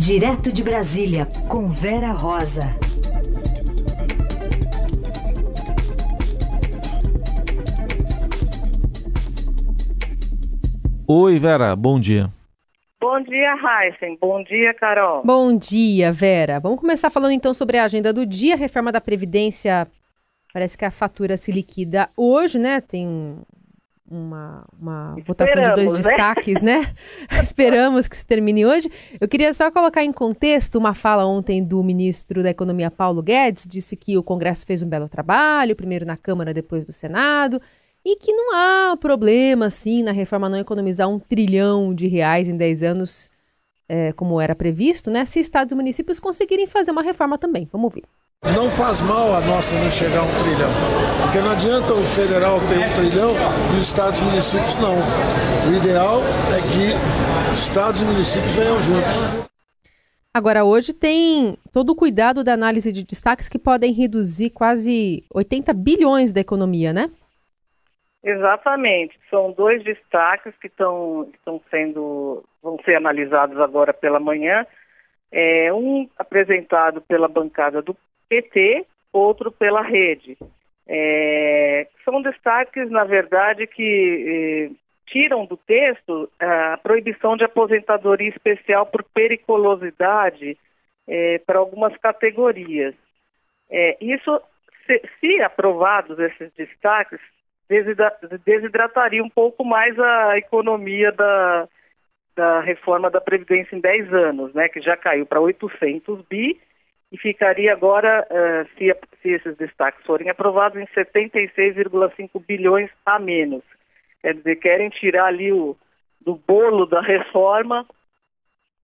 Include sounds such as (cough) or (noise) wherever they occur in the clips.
Direto de Brasília, com Vera Rosa. Oi, Vera, bom dia. Bom dia, Heisen. Bom dia, Carol. Bom dia, Vera. Vamos começar falando então sobre a agenda do dia. A reforma da Previdência, parece que a fatura se liquida hoje, né? Tem uma, uma votação de dois né? destaques, né? (laughs) Esperamos que se termine hoje. Eu queria só colocar em contexto uma fala ontem do ministro da Economia, Paulo Guedes, disse que o Congresso fez um belo trabalho, primeiro na Câmara, depois do Senado, e que não há problema, assim, na reforma não economizar um trilhão de reais em 10 anos, é, como era previsto, né? Se estados e municípios conseguirem fazer uma reforma também. Vamos ver. Não faz mal a nossa não chegar a um trilhão, porque não adianta o federal ter um trilhão e os estados e municípios não. O ideal é que estados e municípios venham juntos. Agora, hoje tem todo o cuidado da análise de destaques que podem reduzir quase 80 bilhões da economia, né? Exatamente. São dois destaques que estão, estão sendo, vão ser analisados agora pela manhã. É, um apresentado pela bancada do PT, outro pela rede. É, são destaques, na verdade, que eh, tiram do texto a proibição de aposentadoria especial por periculosidade eh, para algumas categorias. É, isso, se, se, aprovados esses destaques, desidra, desidrataria um pouco mais a economia da, da reforma da Previdência em 10 anos, né, que já caiu para 800 bi e ficaria agora, uh, se, se, esses destaques forem aprovados, em 76,5 bilhões a menos. Quer dizer, querem tirar ali o, do bolo da (laughs) reforma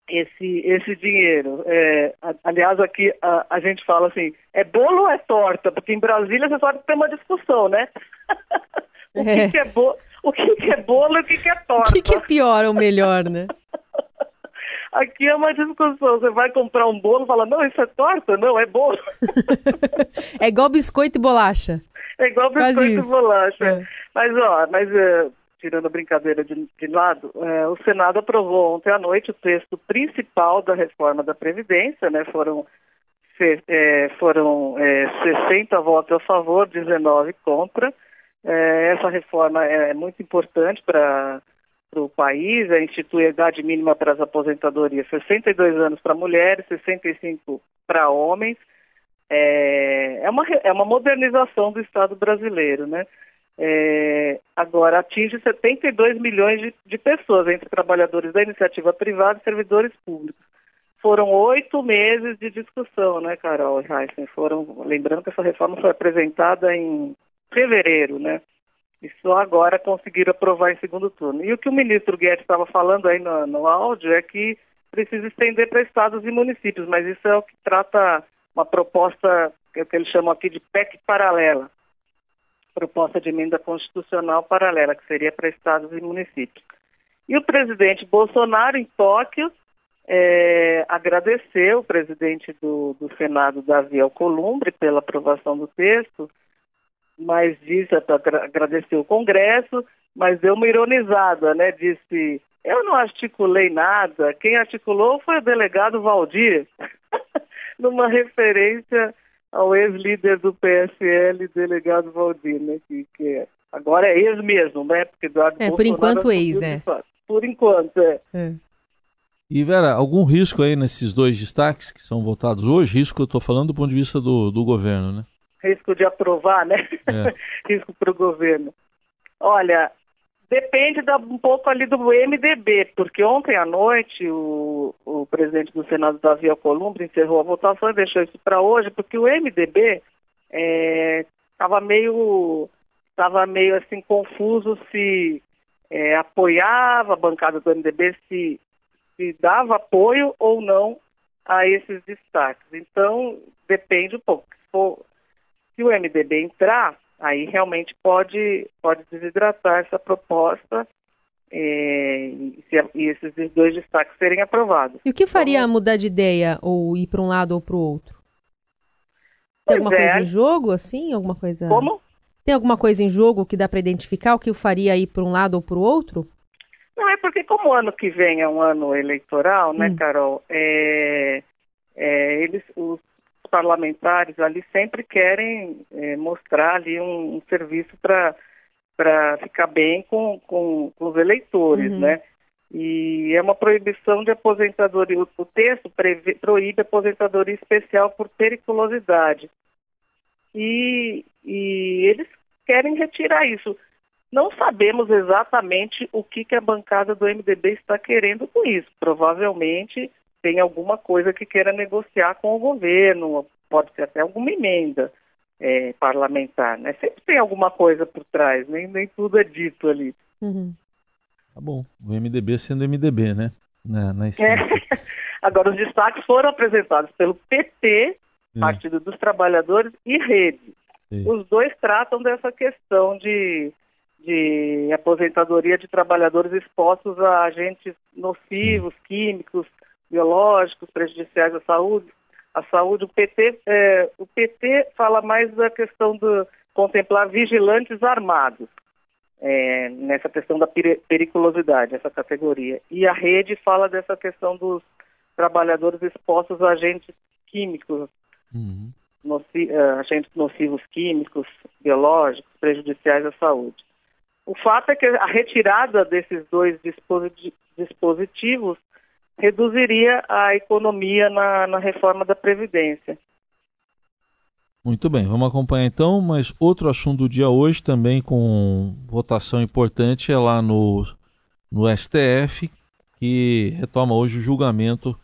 esse, esse dinheiro. É, aliás, aqui a, a, gente fala assim, é bolo ou é torta? Porque em Brasília você sabe que tem uma discussão, né? (laughs) o, que, é. que é bo, o que, que, é bolo e o que, que é torta? O que, que é pior ou melhor, né? (laughs) Aqui é uma discussão. Você vai comprar um bolo e fala, não, isso é torta? Não, é bolo. (laughs) é igual biscoito e bolacha. É igual biscoito e bolacha. É. Mas, ó, mas é, tirando a brincadeira de, de lado, é, o Senado aprovou ontem à noite o texto principal da reforma da Previdência, né? Foram, se, é, foram é, 60 votos a favor, 19 contra. Essa reforma é muito importante para para o país, é instituir a idade mínima para as aposentadorias, 62 anos para mulheres, 65 para homens. É, é, uma, é uma modernização do Estado brasileiro, né? É, agora atinge 72 milhões de, de, pessoas, entre trabalhadores da iniciativa privada e servidores públicos. Foram oito meses de discussão, né, Carol e Heisen? Foram, lembrando que essa reforma foi apresentada em fevereiro, né? E só agora conseguiram aprovar em segundo turno. E o que o ministro Guedes estava falando aí no, no áudio é que precisa estender para estados e municípios, mas isso é o que trata uma proposta que, eles chamam aqui de PEC paralela proposta de emenda constitucional paralela, que seria para estados e municípios. E o presidente Bolsonaro, em Tóquio, é, agradeceu o presidente do, do Senado, Davi Alcolumbre, pela aprovação do texto mas disse, agradeceu o Congresso, mas deu uma ironizada, né? Disse, eu não articulei nada, quem articulou foi o delegado Valdir, (laughs) numa referência ao ex-líder do PSL, delegado Valdir, né? Que, que agora é ex mesmo, né? Porque Eduardo é, por enquanto ex, é. Por enquanto, é. é. E Vera, algum risco aí nesses dois destaques que são votados hoje? Risco eu estou falando do ponto de vista do, do governo, né? Risco de aprovar, né? É. (laughs) risco para o governo. Olha, depende da, um pouco ali do MDB, porque ontem à noite o, o presidente do Senado, Davi Alcolumbre, encerrou a votação e deixou isso para hoje, porque o MDB estava é, meio estava meio assim confuso se é, apoiava a bancada do MDB, se, se dava apoio ou não a esses destaques. Então, depende um pouco. Se for se o MDB entrar, aí realmente pode, pode desidratar essa proposta é, e, esses dois destaques serem aprovados. E o que faria então, mudar de ideia ou ir para um lado ou para o outro? Tem alguma é. coisa em jogo, assim? Alguma coisa? Como? Tem alguma coisa em jogo que dá para identificar o que o faria ir para um lado ou para o outro? Não, é porque como o ano que vem é um ano eleitoral, né, hum. Carol, é, é, eles, os parlamentares ali sempre querem é, mostrar ali um, um serviço para ficar bem com, com, com os eleitores, uhum. né? E é uma proibição de aposentadoria. O, texto preve, proíbe aposentadoria especial por periculosidade. E, e eles querem retirar isso. Não sabemos exatamente o que, que a bancada do MDB está querendo com isso. Provavelmente tem alguma coisa que queira negociar com o governo, pode ser até alguma emenda é, parlamentar, né? Sempre tem alguma coisa por trás, nem, nem tudo é dito ali. Uhum. Tá bom, o MDB sendo MDB, né? Na, na é. (laughs) Agora, os destaques foram apresentados pelo PT, é. Partido dos Trabalhadores e Rede. Sim. Os dois tratam dessa questão de, de aposentadoria de trabalhadores expostos a agentes nocivos, Sim. químicos, biológicos, prejudiciais à saúde. A saúde, o PT, é, o PT fala mais da questão de contemplar vigilantes armados é, nessa questão da periculosidade, essa categoria. E a rede fala dessa questão dos trabalhadores expostos a agentes químicos, uhum. noci uh, agentes nocivos químicos, biológicos, prejudiciais à saúde. O fato é que a retirada desses dois dispositivos reduziria a economia na, na reforma da Previdência. Muito bem, vamos acompanhar então, mas outro assunto do dia hoje também com votação importante é lá no, no STF, que retoma hoje o julgamento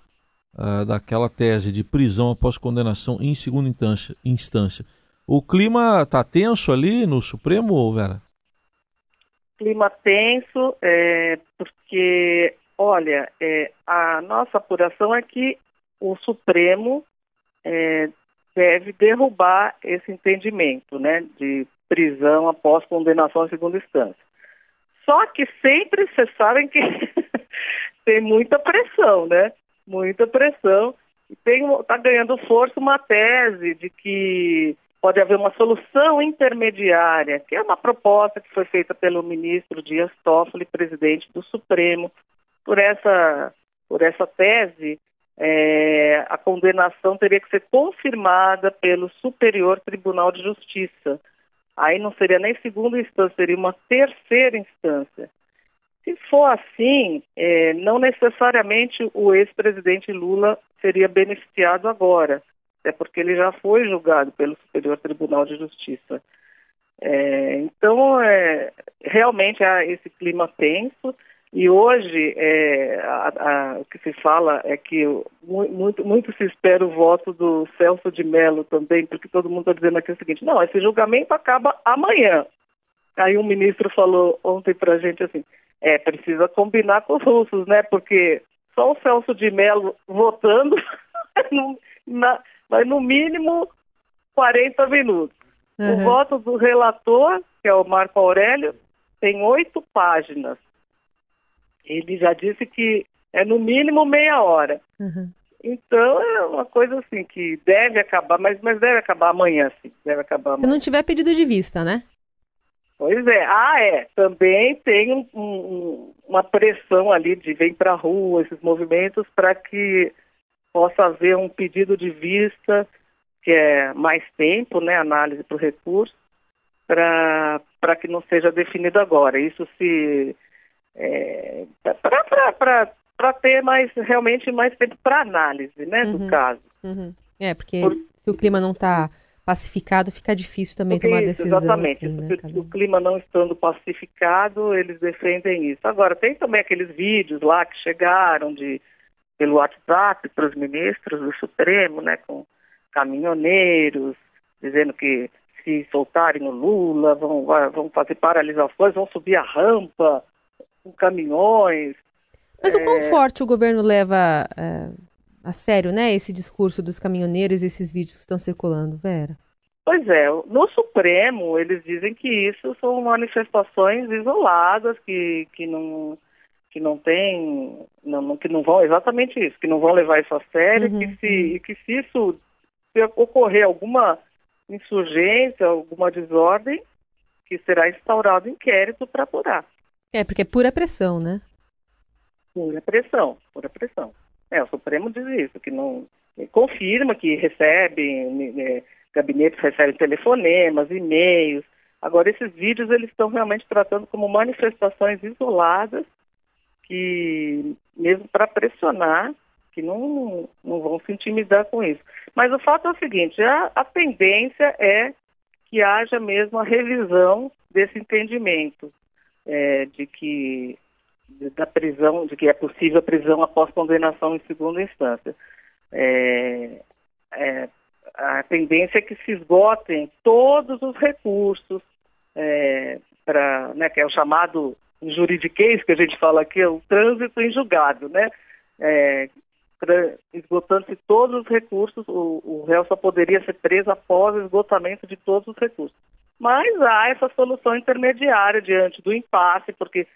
uh, daquela tese de prisão após condenação em segunda instância. instância. O clima está tenso ali no Supremo, Vera? Clima tenso, é, porque Olha, é, a nossa apuração é que o Supremo é, deve derrubar esse entendimento, né, de prisão após condenação em segunda instância. Só que sempre vocês sabem que (laughs) tem muita pressão, né? Muita pressão. E está ganhando força uma tese de que pode haver uma solução intermediária, que é uma proposta que foi feita pelo ministro Dias Toffoli, presidente do Supremo, por essa, por essa tese, é, a condenação teria que ser confirmada pelo Superior Tribunal de Justiça. Aí não seria nem segunda instância, seria uma terceira instância. Se for assim, é, não necessariamente o ex-presidente Lula seria beneficiado agora, até porque ele já foi julgado pelo Superior Tribunal de Justiça. É, então, é, realmente há esse clima tenso. E hoje é, a, a, o que se fala é que muito, muito se espera o voto do Celso de Mello também, porque todo mundo está dizendo aqui o seguinte, não, esse julgamento acaba amanhã. Aí um ministro falou ontem para a gente assim, é, precisa combinar com os russos, né? Porque só o Celso de Mello votando (laughs) vai no mínimo 40 minutos. Uhum. O voto do relator, que é o Marco Aurélio, tem oito páginas. Ele já disse que é no mínimo meia hora. Uhum. Então é uma coisa assim que deve acabar, mas, mas deve acabar amanhã, sim. Deve acabar amanhã. Se não tiver pedido de vista, né? Pois é. Ah, é. Também tem um, um, uma pressão ali de vem para a rua, esses movimentos, para que possa haver um pedido de vista, que é mais tempo, né, análise para o recurso, para que não seja definido agora. Isso se é, para ter mais realmente mais tempo para análise né, uhum, do caso. Uhum. É, porque Por... se o clima não está pacificado, fica difícil também porque tomar isso, decisão. Exatamente. Assim, né, o clima não estando pacificado, eles defendem isso. Agora, tem também aqueles vídeos lá que chegaram de pelo WhatsApp para os ministros do Supremo, né, com caminhoneiros, dizendo que se soltarem o Lula, vão, vão fazer paralisações, vão subir a rampa com caminhões. Mas é... o quão forte o governo leva é, a sério, né, esse discurso dos caminhoneiros esses vídeos que estão circulando, Vera? Pois é, no Supremo eles dizem que isso são manifestações isoladas, que, que não que não tem, não, que não vão exatamente isso, que não vão levar isso a sério, uhum. que se, e que se isso se ocorrer alguma insurgência, alguma desordem, que será instaurado inquérito para apurar. É, porque é pura pressão, né? Pura pressão, pura pressão. É, o Supremo diz isso, que não confirma que recebe, né, gabinetes recebem telefonemas, e-mails. Agora, esses vídeos eles estão realmente tratando como manifestações isoladas que, mesmo para pressionar, que não, não vão se intimidar com isso. Mas o fato é o seguinte, a, a tendência é que haja mesmo a revisão desse entendimento é, de que da prisão, de que é possível a prisão após condenação em segunda instância. É, é, a tendência é que se esgotem todos os recursos é, para, né, que é o chamado juridiquês que a gente fala aqui, é o trânsito em julgado, né? É, esgotando-se todos os recursos, o, o réu só poderia ser preso após o esgotamento de todos os recursos. Mas há essa solução intermediária diante do impasse, porque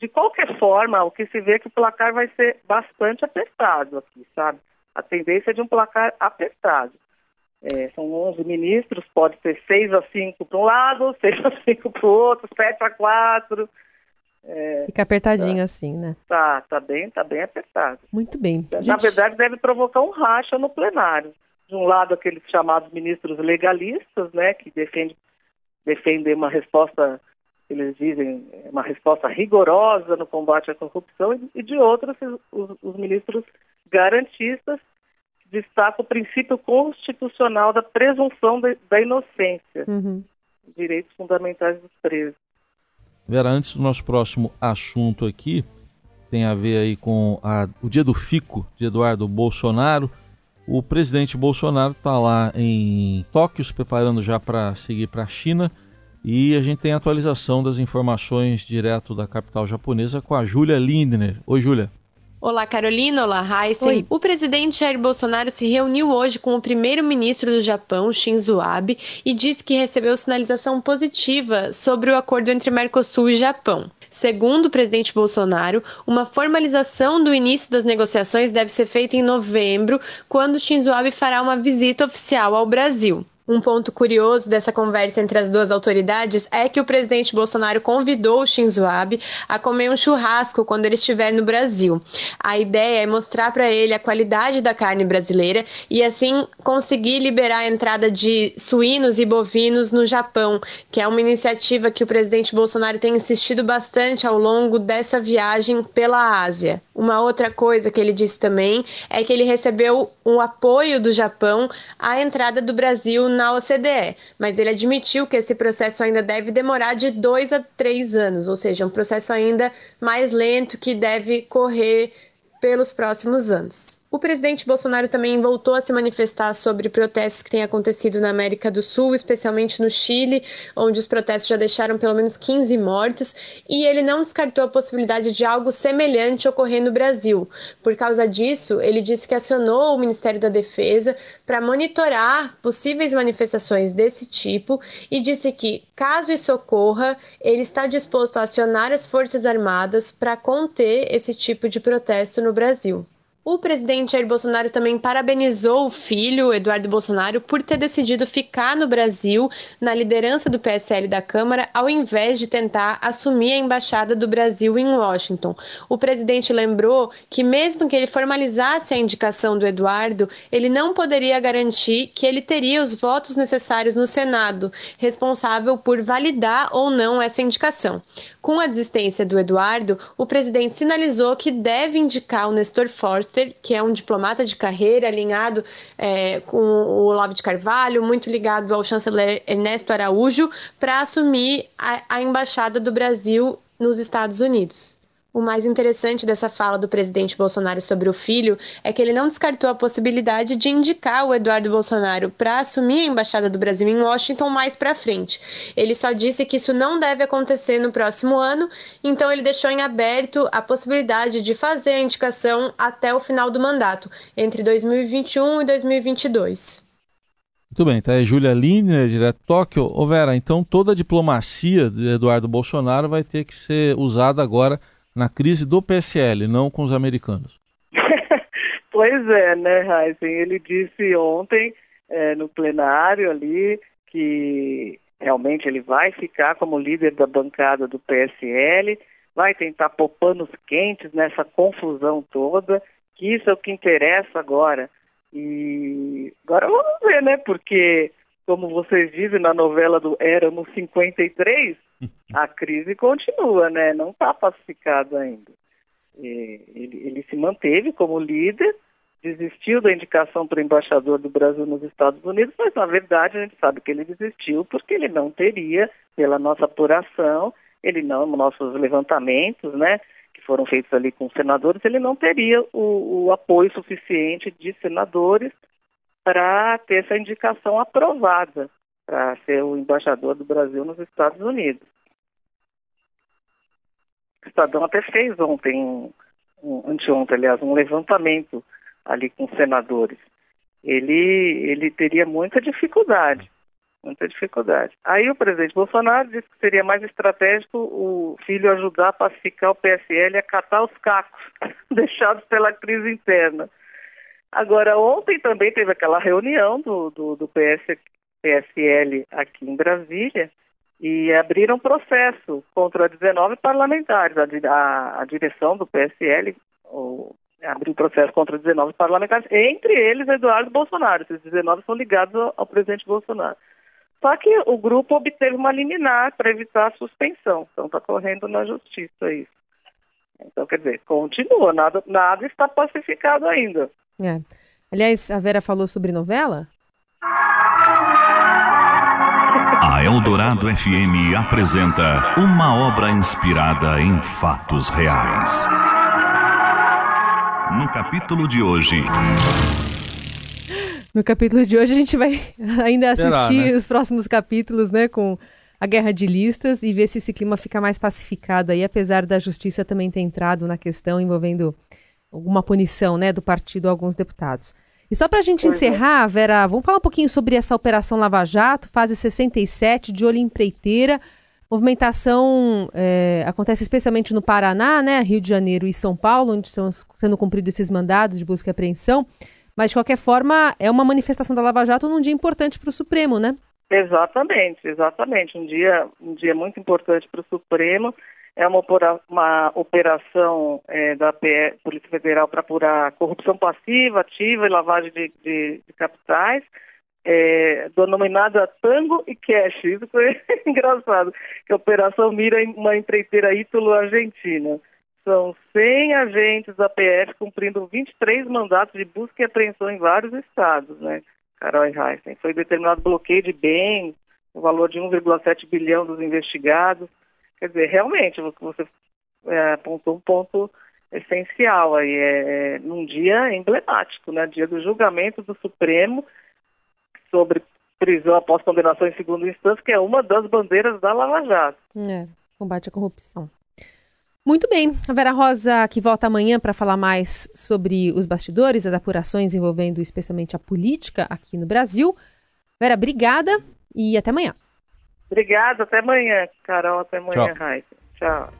de qualquer forma, o que se vê é que o placar vai ser bastante apertado aqui, sabe? A tendência é de um placar apertado. É, são 11 ministros, pode ser 6 a 5 para um lado, (laughs) 6 a 5 para o outro, 7 a 4. É, Fica apertadinho tá, assim, né? Tá, tá bem, tá bem apertado. Muito bem. Na Gente... verdade, deve provocar um racha no plenário. De um lado, aqueles chamados ministros legalistas, né, que defendem, defendem uma resposta, eles dizem, uma resposta rigorosa no combate à corrupção, e de outros, os, os ministros garantistas, destacam o princípio constitucional da presunção de, da inocência, uhum. direitos fundamentais dos presos. Vera, antes do nosso próximo assunto aqui, tem a ver aí com a, o dia do fico de Eduardo Bolsonaro. O presidente Bolsonaro está lá em Tóquio, se preparando já para seguir para a China. E a gente tem a atualização das informações direto da capital japonesa com a Júlia Lindner. Oi, Júlia. Olá, Carolina. Olá, Heisen. O presidente Jair Bolsonaro se reuniu hoje com o primeiro-ministro do Japão, Shinzo Abe, e disse que recebeu sinalização positiva sobre o acordo entre Mercosul e Japão. Segundo o presidente Bolsonaro, uma formalização do início das negociações deve ser feita em novembro, quando Shinzo Abe fará uma visita oficial ao Brasil. Um ponto curioso dessa conversa entre as duas autoridades é que o presidente Bolsonaro convidou o Shinzo Abe a comer um churrasco quando ele estiver no Brasil. A ideia é mostrar para ele a qualidade da carne brasileira e assim conseguir liberar a entrada de suínos e bovinos no Japão, que é uma iniciativa que o presidente Bolsonaro tem insistido bastante ao longo dessa viagem pela Ásia. Uma outra coisa que ele disse também é que ele recebeu um apoio do Japão à entrada do Brasil na OCDE, mas ele admitiu que esse processo ainda deve demorar de dois a três anos, ou seja, um processo ainda mais lento que deve correr pelos próximos anos. O presidente Bolsonaro também voltou a se manifestar sobre protestos que têm acontecido na América do Sul, especialmente no Chile, onde os protestos já deixaram pelo menos 15 mortos, e ele não descartou a possibilidade de algo semelhante ocorrer no Brasil. Por causa disso, ele disse que acionou o Ministério da Defesa para monitorar possíveis manifestações desse tipo e disse que, caso isso ocorra, ele está disposto a acionar as Forças Armadas para conter esse tipo de protesto no Brasil. O presidente Jair Bolsonaro também parabenizou o filho, Eduardo Bolsonaro, por ter decidido ficar no Brasil na liderança do PSL da Câmara, ao invés de tentar assumir a embaixada do Brasil em Washington. O presidente lembrou que, mesmo que ele formalizasse a indicação do Eduardo, ele não poderia garantir que ele teria os votos necessários no Senado, responsável por validar ou não essa indicação. Com a desistência do Eduardo, o presidente sinalizou que deve indicar o Nestor Que é um diplomata de carreira alinhado é, com o Olavo de Carvalho, muito ligado ao chanceler Ernesto Araújo, para assumir a, a embaixada do Brasil nos Estados Unidos. O mais interessante dessa fala do presidente Bolsonaro sobre o filho é que ele não descartou a possibilidade de indicar o Eduardo Bolsonaro para assumir a embaixada do Brasil em Washington mais para frente. Ele só disse que isso não deve acontecer no próximo ano, então ele deixou em aberto a possibilidade de fazer a indicação até o final do mandato, entre 2021 e 2022. Muito bem, tá aí Júlia Lindner, direto de Tóquio. Ô Vera, então toda a diplomacia de Eduardo Bolsonaro vai ter que ser usada agora na crise do PSL, não com os americanos. (laughs) pois é, né, Heisen? Ele disse ontem é, no plenário ali que realmente ele vai ficar como líder da bancada do PSL, vai tentar pôr panos quentes nessa confusão toda, que isso é o que interessa agora. E agora vamos ver, né? Porque, como vocês dizem na novela do Éramos 53, (laughs) a crise continua, né? Não está pacificado ainda. Ele, ele se manteve como líder, desistiu da indicação para o embaixador do Brasil nos Estados Unidos, mas na verdade a gente sabe que ele desistiu porque ele não teria, pela nossa apuração, ele não, nossos levantamentos, né, que foram feitos ali com senadores, ele não teria o, o apoio suficiente de senadores para ter essa indicação aprovada para ser o embaixador do Brasil nos Estados Unidos. O Estadão até fez ontem, um, anteontem, aliás, um levantamento ali com senadores, ele, ele teria muita dificuldade, muita dificuldade. Aí o presidente Bolsonaro disse que seria mais estratégico o filho ajudar a pacificar o PSL e acatar os cacos (laughs) deixados pela crise interna. Agora, ontem também teve aquela reunião do, do, do PS, PSL aqui em Brasília e abriram processo contra 19 parlamentares. A, a, a direção do PSL, o abriu processo contra 19 parlamentares, entre eles Eduardo Bolsonaro. Esses 19 são ligados ao, ao presidente Bolsonaro. Só que o grupo obteve uma liminar para evitar a suspensão. Então está correndo na justiça isso. Então, quer dizer, continua, nada, nada está pacificado ainda. É. Aliás, a Vera falou sobre novela? A Eldorado FM apresenta uma obra inspirada em fatos reais. No capítulo de hoje. No capítulo de hoje a gente vai (laughs) ainda assistir Será, né? os próximos capítulos, né, com a guerra de listas e ver se esse clima fica mais pacificado aí, apesar da justiça também ter entrado na questão envolvendo alguma punição, né, do partido a alguns deputados. E só para a gente é. encerrar. Vera, vamos falar um pouquinho sobre essa Operação Lava Jato, fase 67, de olho empreiteira. Movimentação é, acontece especialmente no Paraná, né, Rio de Janeiro e São Paulo, onde estão sendo cumpridos esses mandados de busca e apreensão. Mas, de qualquer forma, é uma manifestação da Lava Jato num dia importante para o Supremo, né? Exatamente, exatamente. Um dia, um dia muito importante para o Supremo. É uma, uma operação é, da Polícia Federal para apurar corrupção passiva, ativa e lavagem de, de, de capitais é, denominada Tango e Cash. Isso foi (laughs) engraçado, que a Operação Mira uma empreiteira ítalo-argentina. São 100 agentes da PF cumprindo 23 mandatos de busca e apreensão em vários estados, né, Carol Heisen. Foi determinado bloqueio de bens, o valor de 1,7 bilhão dos investigados. Quer dizer, realmente, você é, apontou um ponto essencial aí, é, é, num dia emblemático, né, dia do julgamento do Supremo, sobre prisão após condenação em segunda instância, que é uma das bandeiras da Lava Jato. É, combate à corrupção. Muito bem, a Vera Rosa que volta amanhã para falar mais sobre os bastidores, as apurações envolvendo especialmente a política aqui no Brasil. Vera, obrigada e até amanhã. Obrigada, até amanhã, Carol, até amanhã, Raíssa. Tchau.